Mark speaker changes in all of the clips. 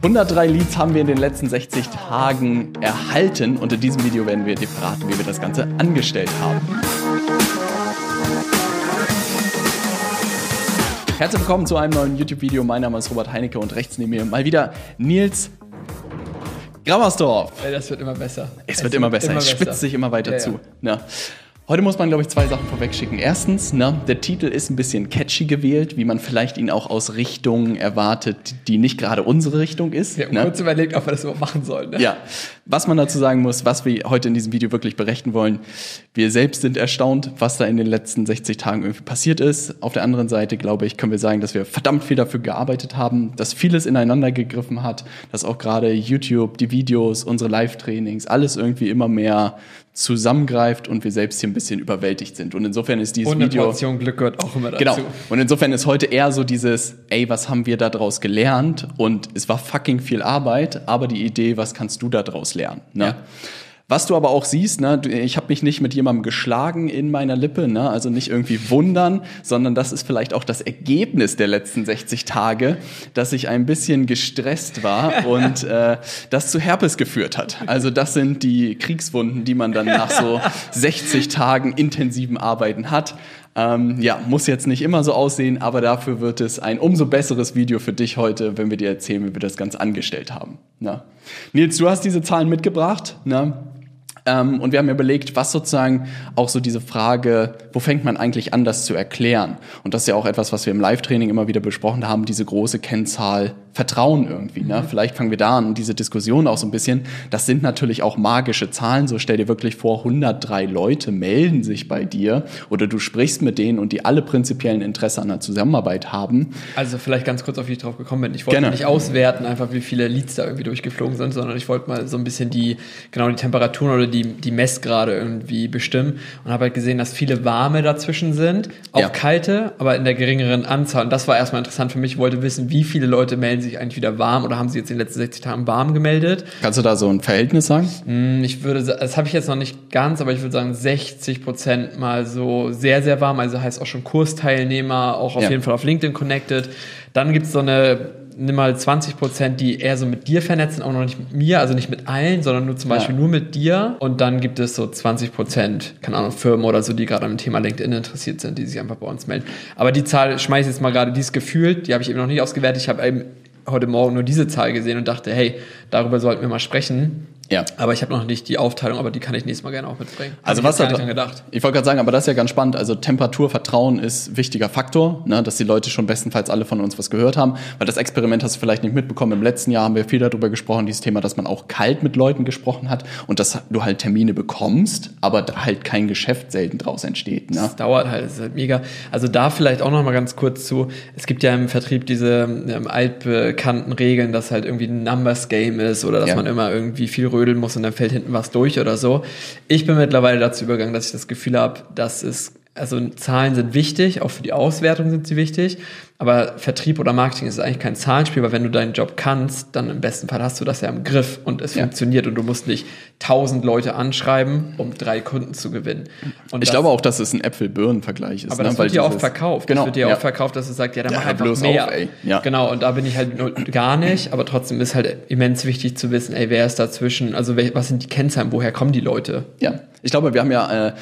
Speaker 1: 103 Leads haben wir in den letzten 60 Tagen erhalten und in diesem Video werden wir dir verraten, wie wir das Ganze angestellt haben. Herzlich willkommen zu einem neuen YouTube-Video. Mein Name ist Robert Heinecke und rechts neben mir mal wieder Nils Grammersdorf.
Speaker 2: Das wird immer besser.
Speaker 1: Es, es wird immer besser. Immer es spitzt besser. sich immer weiter ja, zu. Ja. Heute muss man, glaube ich, zwei Sachen vorwegschicken. Erstens, ne, der Titel ist ein bisschen catchy gewählt, wie man vielleicht ihn auch aus Richtungen erwartet, die nicht gerade unsere Richtung ist.
Speaker 2: Wir haben
Speaker 1: ne?
Speaker 2: kurz überlegt, ob wir das überhaupt machen sollen. Ne?
Speaker 1: Ja, was man dazu sagen muss, was wir heute in diesem Video wirklich berechnen wollen, wir selbst sind erstaunt, was da in den letzten 60 Tagen irgendwie passiert ist. Auf der anderen Seite, glaube ich, können wir sagen, dass wir verdammt viel dafür gearbeitet haben, dass vieles ineinander gegriffen hat, dass auch gerade YouTube, die Videos, unsere Live-Trainings, alles irgendwie immer mehr zusammengreift und wir selbst hier ein bisschen überwältigt sind. Und insofern ist dieses
Speaker 2: und
Speaker 1: Video.
Speaker 2: Portion Glück gehört auch immer dazu.
Speaker 1: Genau. Und insofern ist heute eher so dieses, ey, was haben wir da draus gelernt? Und es war fucking viel Arbeit, aber die Idee, was kannst du da draus lernen? Ne? Ja. Was du aber auch siehst, ne, ich habe mich nicht mit jemandem geschlagen in meiner Lippe, ne, also nicht irgendwie wundern, sondern das ist vielleicht auch das Ergebnis der letzten 60 Tage, dass ich ein bisschen gestresst war und äh, das zu Herpes geführt hat. Also das sind die Kriegswunden, die man dann nach so 60 Tagen intensiven Arbeiten hat. Ähm, ja, muss jetzt nicht immer so aussehen, aber dafür wird es ein umso besseres Video für dich heute, wenn wir dir erzählen, wie wir das Ganze angestellt haben. Na? Ne? Nils, du hast diese Zahlen mitgebracht. Na? Ähm, und wir haben überlegt, was sozusagen auch so diese Frage, wo fängt man eigentlich an, das zu erklären? Und das ist ja auch etwas, was wir im Live-Training immer wieder besprochen haben, diese große Kennzahl Vertrauen irgendwie. Ne? Mhm. Vielleicht fangen wir da an, diese Diskussion auch so ein bisschen. Das sind natürlich auch magische Zahlen. So stell dir wirklich vor, 103 Leute melden sich bei dir oder du sprichst mit denen und die alle prinzipiellen Interesse an der Zusammenarbeit haben.
Speaker 2: Also vielleicht ganz kurz, auf wie ich drauf gekommen bin. Ich wollte Gerne. nicht auswerten, einfach wie viele Leads da irgendwie durchgeflogen sind, sondern ich wollte mal so ein bisschen die, genau die Temperaturen oder die, die Messgrade irgendwie bestimmen und habe halt gesehen, dass viele warme dazwischen sind, auch ja. kalte, aber in der geringeren Anzahl. Und das war erstmal interessant für mich. Ich wollte wissen, wie viele Leute melden sich sich eigentlich wieder warm oder haben sie jetzt in den letzten 60 Tagen warm gemeldet?
Speaker 1: Kannst du da so ein Verhältnis sagen?
Speaker 2: Hm, ich würde, das habe ich jetzt noch nicht ganz, aber ich würde sagen 60 Prozent mal so sehr, sehr warm, also heißt auch schon Kursteilnehmer, auch auf ja. jeden Fall auf LinkedIn connected. Dann gibt es so eine nimm mal 20 Prozent, die eher so mit dir vernetzen, auch noch nicht mit mir, also nicht mit allen, sondern nur zum Beispiel ja. nur mit dir. Und dann gibt es so 20 Prozent, keine Ahnung, Firmen oder so, die gerade am Thema LinkedIn interessiert sind, die sich einfach bei uns melden. Aber die Zahl schmeiße ich jetzt mal gerade, die ist gefühlt, die habe ich eben noch nicht ausgewertet. Ich habe eben heute Morgen nur diese Zahl gesehen und dachte, hey, darüber sollten wir mal sprechen. Ja. Aber ich habe noch nicht die Aufteilung, aber die kann ich nächstes Mal gerne auch mitbringen.
Speaker 1: Also was hat gedacht? Ich wollte gerade sagen, aber das ist ja ganz spannend. Also Temperatur, Vertrauen ist wichtiger Faktor, ne, dass die Leute schon bestenfalls alle von uns was gehört haben. Weil das Experiment hast du vielleicht nicht mitbekommen. Im letzten Jahr haben wir viel darüber gesprochen, dieses Thema, dass man auch kalt mit Leuten gesprochen hat und dass du halt Termine bekommst, aber halt kein Geschäft selten draus entsteht. Ne?
Speaker 2: Das dauert halt, das ist halt mega. Also da vielleicht auch noch mal ganz kurz zu. Es gibt ja im Vertrieb diese ähm, altbekannten Regeln, dass halt irgendwie ein Numbers Game ist oder dass ja. man immer irgendwie viel rödeln muss und dann fällt hinten was durch oder so. Ich bin mittlerweile dazu übergegangen, dass ich das Gefühl habe, dass es also Zahlen sind wichtig, auch für die Auswertung sind sie wichtig, aber Vertrieb oder Marketing ist eigentlich kein Zahlenspiel, weil wenn du deinen Job kannst, dann im besten Fall hast du das ja im Griff und es ja. funktioniert und du musst nicht tausend Leute anschreiben, um drei Kunden zu gewinnen.
Speaker 1: Und ich das, glaube auch, dass es ein Äpfel-Birnen-Vergleich ist.
Speaker 2: Aber ne? das wird dir auch verkauft. Genau, das wird dir ja. auch verkauft, dass du sagst, ja, dann ja, mach einfach mehr. Auf, ey. Ja. Genau, und da bin ich halt gar nicht, aber trotzdem ist halt immens wichtig zu wissen, ey, wer ist dazwischen, also was sind die Kennzahlen, woher kommen die Leute?
Speaker 1: Ja, ich glaube, wir haben ja... Äh,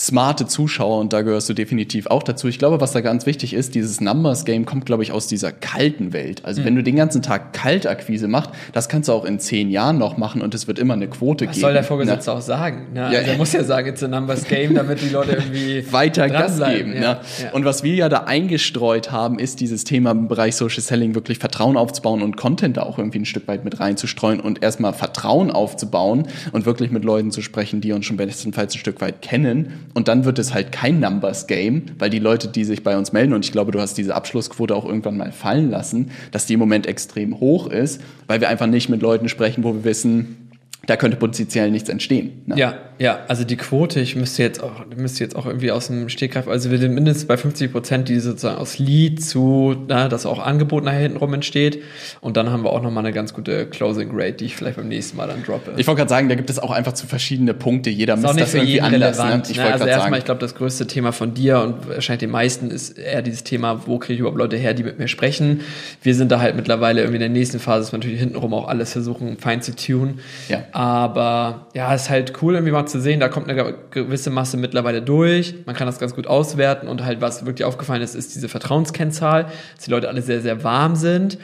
Speaker 1: smarte Zuschauer und da gehörst du definitiv auch dazu. Ich glaube, was da ganz wichtig ist, dieses Numbers Game kommt, glaube ich, aus dieser kalten Welt. Also mhm. wenn du den ganzen Tag Kaltakquise machst, das kannst du auch in zehn Jahren noch machen und es wird immer eine Quote
Speaker 2: was
Speaker 1: geben.
Speaker 2: Was soll der Vorgesetzte ne? auch sagen? Ne? Ja. Also er muss ja sagen, it's a Numbers Game, damit die Leute irgendwie
Speaker 1: weiter Gas geben. Ja. Ne? Ja. Und was wir ja da eingestreut haben, ist dieses Thema im Bereich Social Selling wirklich Vertrauen aufzubauen und Content da auch irgendwie ein Stück weit mit reinzustreuen und erstmal Vertrauen aufzubauen und wirklich mit Leuten zu sprechen, die uns schon bestenfalls ein Stück weit kennen. Und dann wird es halt kein Numbers Game, weil die Leute, die sich bei uns melden, und ich glaube, du hast diese Abschlussquote auch irgendwann mal fallen lassen, dass die im Moment extrem hoch ist, weil wir einfach nicht mit Leuten sprechen, wo wir wissen, da könnte potenziell nichts entstehen.
Speaker 2: Ne? Ja, ja, also die Quote, ich müsste jetzt auch, müsste jetzt auch irgendwie aus dem Stegreif, also wir sind mindestens bei 50 Prozent, die sozusagen aus Lead zu, na, dass auch Angebot nachher hinten rum entsteht. Und dann haben wir auch nochmal eine ganz gute Closing Rate, die ich vielleicht beim nächsten Mal dann droppe.
Speaker 1: Ich wollte gerade sagen, da gibt es auch einfach zu verschiedene Punkte. Jeder misst das irgendwie anders.
Speaker 2: Ne? Ich ne? Also erstmal, ich glaube, das größte Thema von dir und wahrscheinlich den meisten ist eher dieses Thema, wo kriege ich überhaupt Leute her, die mit mir sprechen. Wir sind da halt mittlerweile irgendwie in der nächsten Phase, dass wir natürlich hintenrum auch alles versuchen, fein zu tun. Ja. Aber ja, ist halt cool, irgendwie mal zu sehen, da kommt eine gewisse Masse mittlerweile durch. Man kann das ganz gut auswerten und halt, was wirklich aufgefallen ist, ist diese Vertrauenskennzahl, dass die Leute alle sehr, sehr warm sind.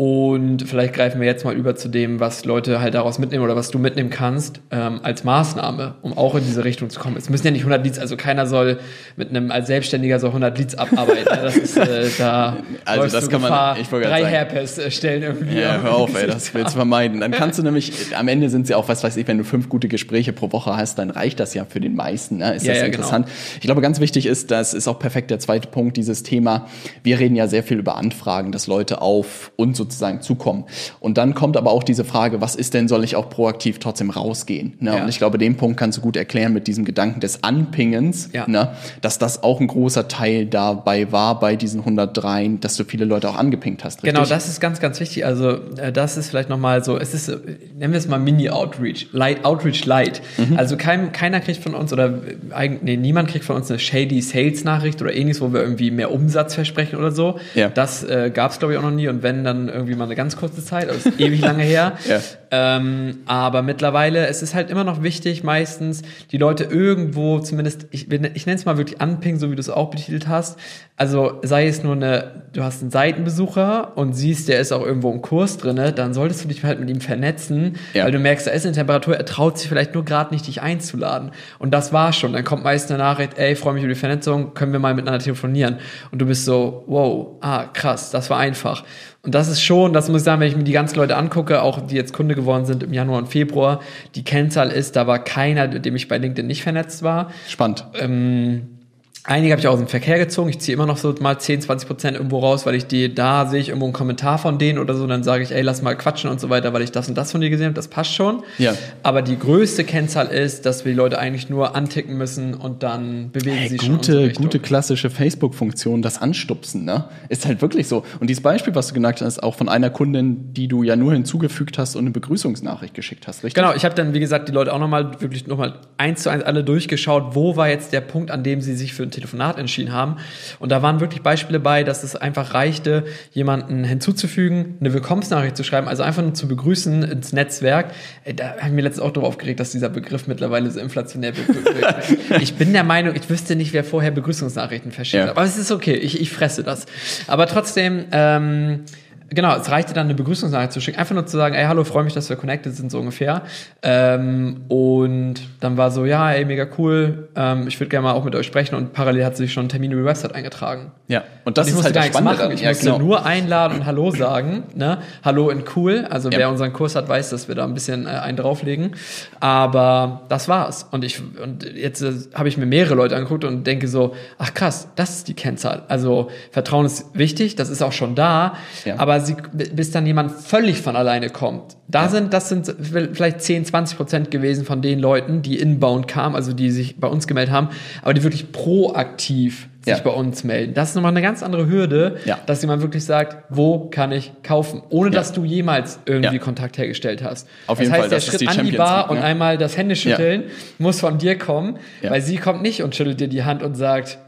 Speaker 2: Und vielleicht greifen wir jetzt mal über zu dem, was Leute halt daraus mitnehmen oder was du mitnehmen kannst ähm, als Maßnahme, um auch in diese Richtung zu kommen. Es müssen ja nicht 100 Leads, also keiner soll mit einem als Selbstständiger so 100 Leads abarbeiten. Das ist äh, da
Speaker 1: also das kann Gefahr, man, ich
Speaker 2: drei Herpes äh, stellen irgendwie.
Speaker 1: Ja, hör auf, ey, das willst du vermeiden. Dann kannst du nämlich, am Ende sind ja auch, was weiß ich, wenn du fünf gute Gespräche pro Woche hast, dann reicht das ja für den meisten. Ne? Ist ja, das ja, interessant? Genau. Ich glaube, ganz wichtig ist, das ist auch perfekt der zweite Punkt, dieses Thema. Wir reden ja sehr viel über Anfragen, dass Leute auf uns sozusagen zukommen. Und dann kommt aber auch diese Frage, was ist denn, soll ich auch proaktiv trotzdem rausgehen? Ne? Ja. Und ich glaube, den Punkt kannst du gut erklären mit diesem Gedanken des Anpingens, ja. ne? dass das auch ein großer Teil dabei war bei diesen 103, dass du viele Leute auch angepingt hast.
Speaker 2: Richtig? Genau, das ist ganz, ganz wichtig. Also äh, das ist vielleicht nochmal so, es ist, nennen wir es mal Mini-Outreach, Light, Outreach Light. Mhm. Also kein, keiner kriegt von uns oder eigentlich, nee, niemand kriegt von uns eine shady Sales-Nachricht oder ähnliches, wo wir irgendwie mehr Umsatz versprechen oder so. Ja. Das äh, gab es, glaube ich, auch noch nie. Und wenn dann irgendwie mal eine ganz kurze Zeit, das ist ewig lange her. Ja. Ähm, aber mittlerweile, es ist halt immer noch wichtig, meistens die Leute irgendwo zumindest, ich, ich nenne es mal wirklich anpingen, so wie du es auch betitelt hast. Also sei es nur eine, du hast einen Seitenbesucher und siehst, der ist auch irgendwo im Kurs drinne, dann solltest du dich halt mit ihm vernetzen, ja. weil du merkst, da ist eine Temperatur, er traut sich vielleicht nur gerade nicht, dich einzuladen. Und das war schon. Dann kommt meist eine Nachricht, ey, freue mich über die Vernetzung, können wir mal miteinander telefonieren. Und du bist so, wow, ah, krass, das war einfach. Und das ist schon, das muss ich sagen, wenn ich mir die ganzen Leute angucke, auch die jetzt Kunde geworden sind im Januar und Februar, die Kennzahl ist, da war keiner, mit dem ich bei LinkedIn nicht vernetzt war.
Speaker 1: Spannend.
Speaker 2: Ähm, Einige habe ich aus dem Verkehr gezogen. Ich ziehe immer noch so mal 10, 20 Prozent irgendwo raus, weil ich die, da sehe ich irgendwo einen Kommentar von denen oder so, dann sage ich, ey, lass mal quatschen und so weiter, weil ich das und das von dir gesehen habe, das passt schon. Ja. Aber die größte Kennzahl ist, dass wir die Leute eigentlich nur anticken müssen und dann bewegen hey, sie
Speaker 1: gute, schon. Gute, gute klassische Facebook-Funktion, das Anstupsen, ne? Ist halt wirklich so. Und dieses Beispiel, was du genannt hast, auch von einer Kundin, die du ja nur hinzugefügt hast und eine Begrüßungsnachricht geschickt hast, richtig?
Speaker 2: Genau, ich habe dann, wie gesagt, die Leute auch nochmal wirklich nochmal eins zu eins alle durchgeschaut, wo war jetzt der Punkt, an dem sie sich für ein Telefonat entschieden haben. Und da waren wirklich Beispiele bei, dass es einfach reichte, jemanden hinzuzufügen, eine Willkommensnachricht zu schreiben, also einfach nur zu begrüßen ins Netzwerk. Da habe ich mir letztens auch darauf aufgeregt, dass dieser Begriff mittlerweile so inflationär wird. ich bin der Meinung, ich wüsste nicht, wer vorher Begrüßungsnachrichten verschickt hat. Aber es ist okay, ich, ich fresse das. Aber trotzdem, ähm, Genau, es reichte dann eine Begrüßungsnachricht zu schicken, einfach nur zu sagen, ey, hallo, freue mich, dass wir connected sind, so ungefähr. Ähm, und dann war so, ja, ey, mega cool, ähm, ich würde gerne mal auch mit euch sprechen und parallel hat sie sich schon einen Termin über die Website eingetragen.
Speaker 1: Ja,
Speaker 2: und das und ich ist halt gar nichts machen. Ich ja, musste genau. nur einladen und Hallo sagen, ne? Hallo in cool. Also ja. wer unseren Kurs hat, weiß, dass wir da ein bisschen äh, einen drauflegen. Aber das war's. Und ich und jetzt äh, habe ich mir mehrere Leute angeguckt und denke so, ach krass, das ist die Kennzahl. Also Vertrauen ist wichtig, das ist auch schon da, ja. aber sie, bis dann jemand völlig von alleine kommt. Da ja. sind, das sind vielleicht 10, 20 Prozent gewesen von den Leuten, die inbound kamen, also die sich bei uns gemeldet haben, aber die wirklich proaktiv sich ja. bei uns melden. Das ist nochmal eine ganz andere Hürde, ja. dass jemand wirklich sagt, wo kann ich kaufen, ohne dass du jemals irgendwie Kontakt hergestellt hast.
Speaker 1: Auf das jeden
Speaker 2: heißt,
Speaker 1: Fall,
Speaker 2: der Schritt die an die Bar und einmal das Händeschütteln muss von dir kommen, weil sie kommt nicht und schüttelt dir die Hand und sagt,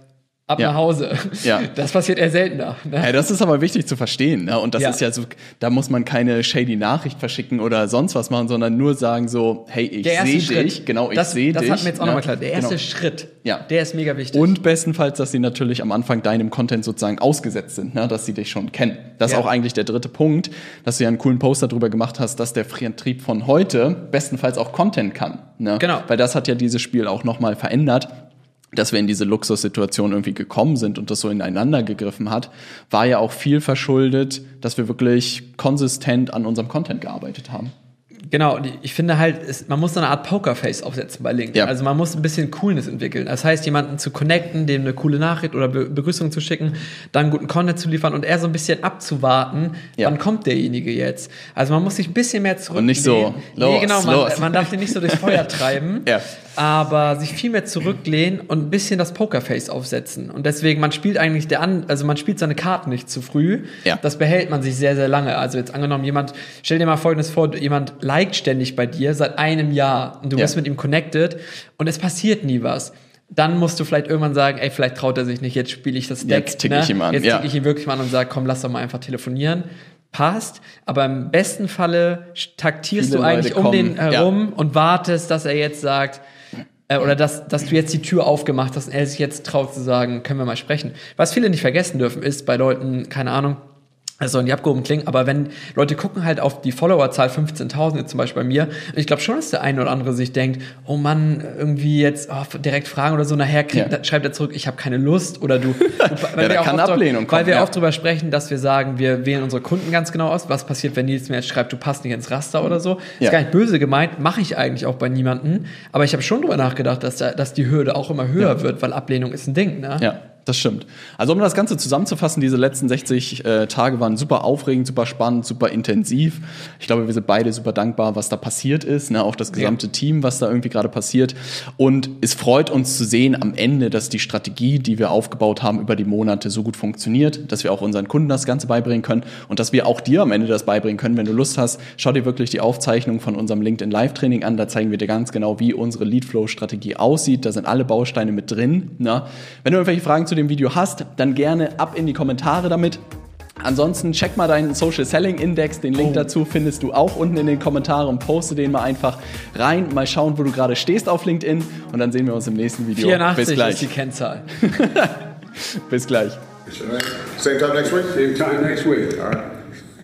Speaker 2: ab ja. nach Hause. Ja. Das passiert eher seltener.
Speaker 1: Ne? Ja, das ist aber wichtig zu verstehen. Ne? Und das ja. ist ja so, da muss man keine shady Nachricht verschicken oder sonst was machen, sondern nur sagen so, hey, ich sehe dich, genau, ich sehe dich.
Speaker 2: Das hat mir jetzt auch ne? nochmal klar. Der erste genau. Schritt, ja. der ist mega wichtig.
Speaker 1: Und bestenfalls, dass sie natürlich am Anfang deinem Content sozusagen ausgesetzt sind, ne? dass sie dich schon kennen. Das ist auch eigentlich der dritte Punkt, dass du ja einen coolen Poster darüber gemacht hast, dass der Vertrieb von heute bestenfalls auch Content kann. Ne? Genau. Weil das hat ja dieses Spiel auch nochmal verändert dass wir in diese Luxussituation irgendwie gekommen sind und das so ineinander gegriffen hat, war ja auch viel verschuldet, dass wir wirklich konsistent an unserem Content gearbeitet haben.
Speaker 2: Genau, ich finde halt, man muss so eine Art Pokerface aufsetzen bei LinkedIn. Ja. Also man muss ein bisschen Coolness entwickeln. Das heißt, jemanden zu connecten, dem eine coole Nachricht oder Be Begrüßung zu schicken, dann guten Content zu liefern und eher so ein bisschen abzuwarten, ja. wann kommt derjenige jetzt. Also man muss sich ein bisschen mehr zurücklehnen.
Speaker 1: Und nicht so,
Speaker 2: los, nee, genau, man, man darf den nicht so durchs Feuer treiben.
Speaker 1: ja
Speaker 2: aber sich viel mehr zurücklehnen und ein bisschen das Pokerface aufsetzen. Und deswegen, man spielt eigentlich der an, also man spielt seine Karten nicht zu früh.
Speaker 1: Ja.
Speaker 2: Das behält man sich sehr, sehr lange. Also jetzt angenommen, jemand, stell dir mal folgendes vor, jemand liked ständig bei dir seit einem Jahr und du ja. bist mit ihm connected und es passiert nie was dann musst du vielleicht irgendwann sagen, ey, vielleicht traut er sich nicht, jetzt spiele ich das Deck.
Speaker 1: Jetzt ticke ne? ich ihm an.
Speaker 2: Jetzt ja. ticke ich ihn wirklich mal an und sage, komm, lass doch mal einfach telefonieren passt, aber im besten Falle taktierst Viele du eigentlich um den herum ja. und wartest, dass er jetzt sagt, äh, oder dass, dass du jetzt die Tür aufgemacht hast und er sich jetzt traut zu sagen, können wir mal sprechen. Was viele nicht vergessen dürfen, ist bei Leuten, keine Ahnung, das soll nicht abgehoben klingen, aber wenn Leute gucken halt auf die Followerzahl 15.000 jetzt zum Beispiel bei mir, und ich glaube schon, dass der eine oder andere sich denkt, oh Mann, irgendwie jetzt oh, direkt fragen oder so, nachher kriegt, ja. schreibt er zurück, ich habe keine Lust oder du,
Speaker 1: weil, ja, wir, auch oft,
Speaker 2: weil wir ja. oft drüber sprechen, dass wir sagen, wir wählen unsere Kunden ganz genau aus, was passiert, wenn Nils mir jetzt schreibt, du passt nicht ins Raster oder so. Ist gar nicht böse gemeint, mache ich eigentlich auch bei niemanden, aber ich habe schon drüber nachgedacht, dass, da, dass die Hürde auch immer höher wird, weil Ablehnung ist ein Ding, ne?
Speaker 1: Ja das stimmt. Also um das Ganze zusammenzufassen, diese letzten 60 äh, Tage waren super aufregend, super spannend, super intensiv. Ich glaube, wir sind beide super dankbar, was da passiert ist, ne? auch das gesamte ja. Team, was da irgendwie gerade passiert. Und es freut uns zu sehen am Ende, dass die Strategie, die wir aufgebaut haben über die Monate, so gut funktioniert, dass wir auch unseren Kunden das Ganze beibringen können und dass wir auch dir am Ende das beibringen können. Wenn du Lust hast, schau dir wirklich die Aufzeichnung von unserem LinkedIn Live-Training an. Da zeigen wir dir ganz genau, wie unsere Leadflow-Strategie aussieht. Da sind alle Bausteine mit drin. Ne? Wenn du irgendwelche Fragen zu dem Video hast, dann gerne ab in die Kommentare damit. Ansonsten check mal deinen Social Selling Index, den Link oh. dazu findest du auch unten in den Kommentaren und poste den mal einfach rein. Mal schauen, wo du gerade stehst auf LinkedIn und dann sehen wir uns im nächsten Video.
Speaker 2: 84 Bis gleich. ist die Kennzahl.
Speaker 1: Bis gleich.
Speaker 3: Same time next week? Same time next week. All right.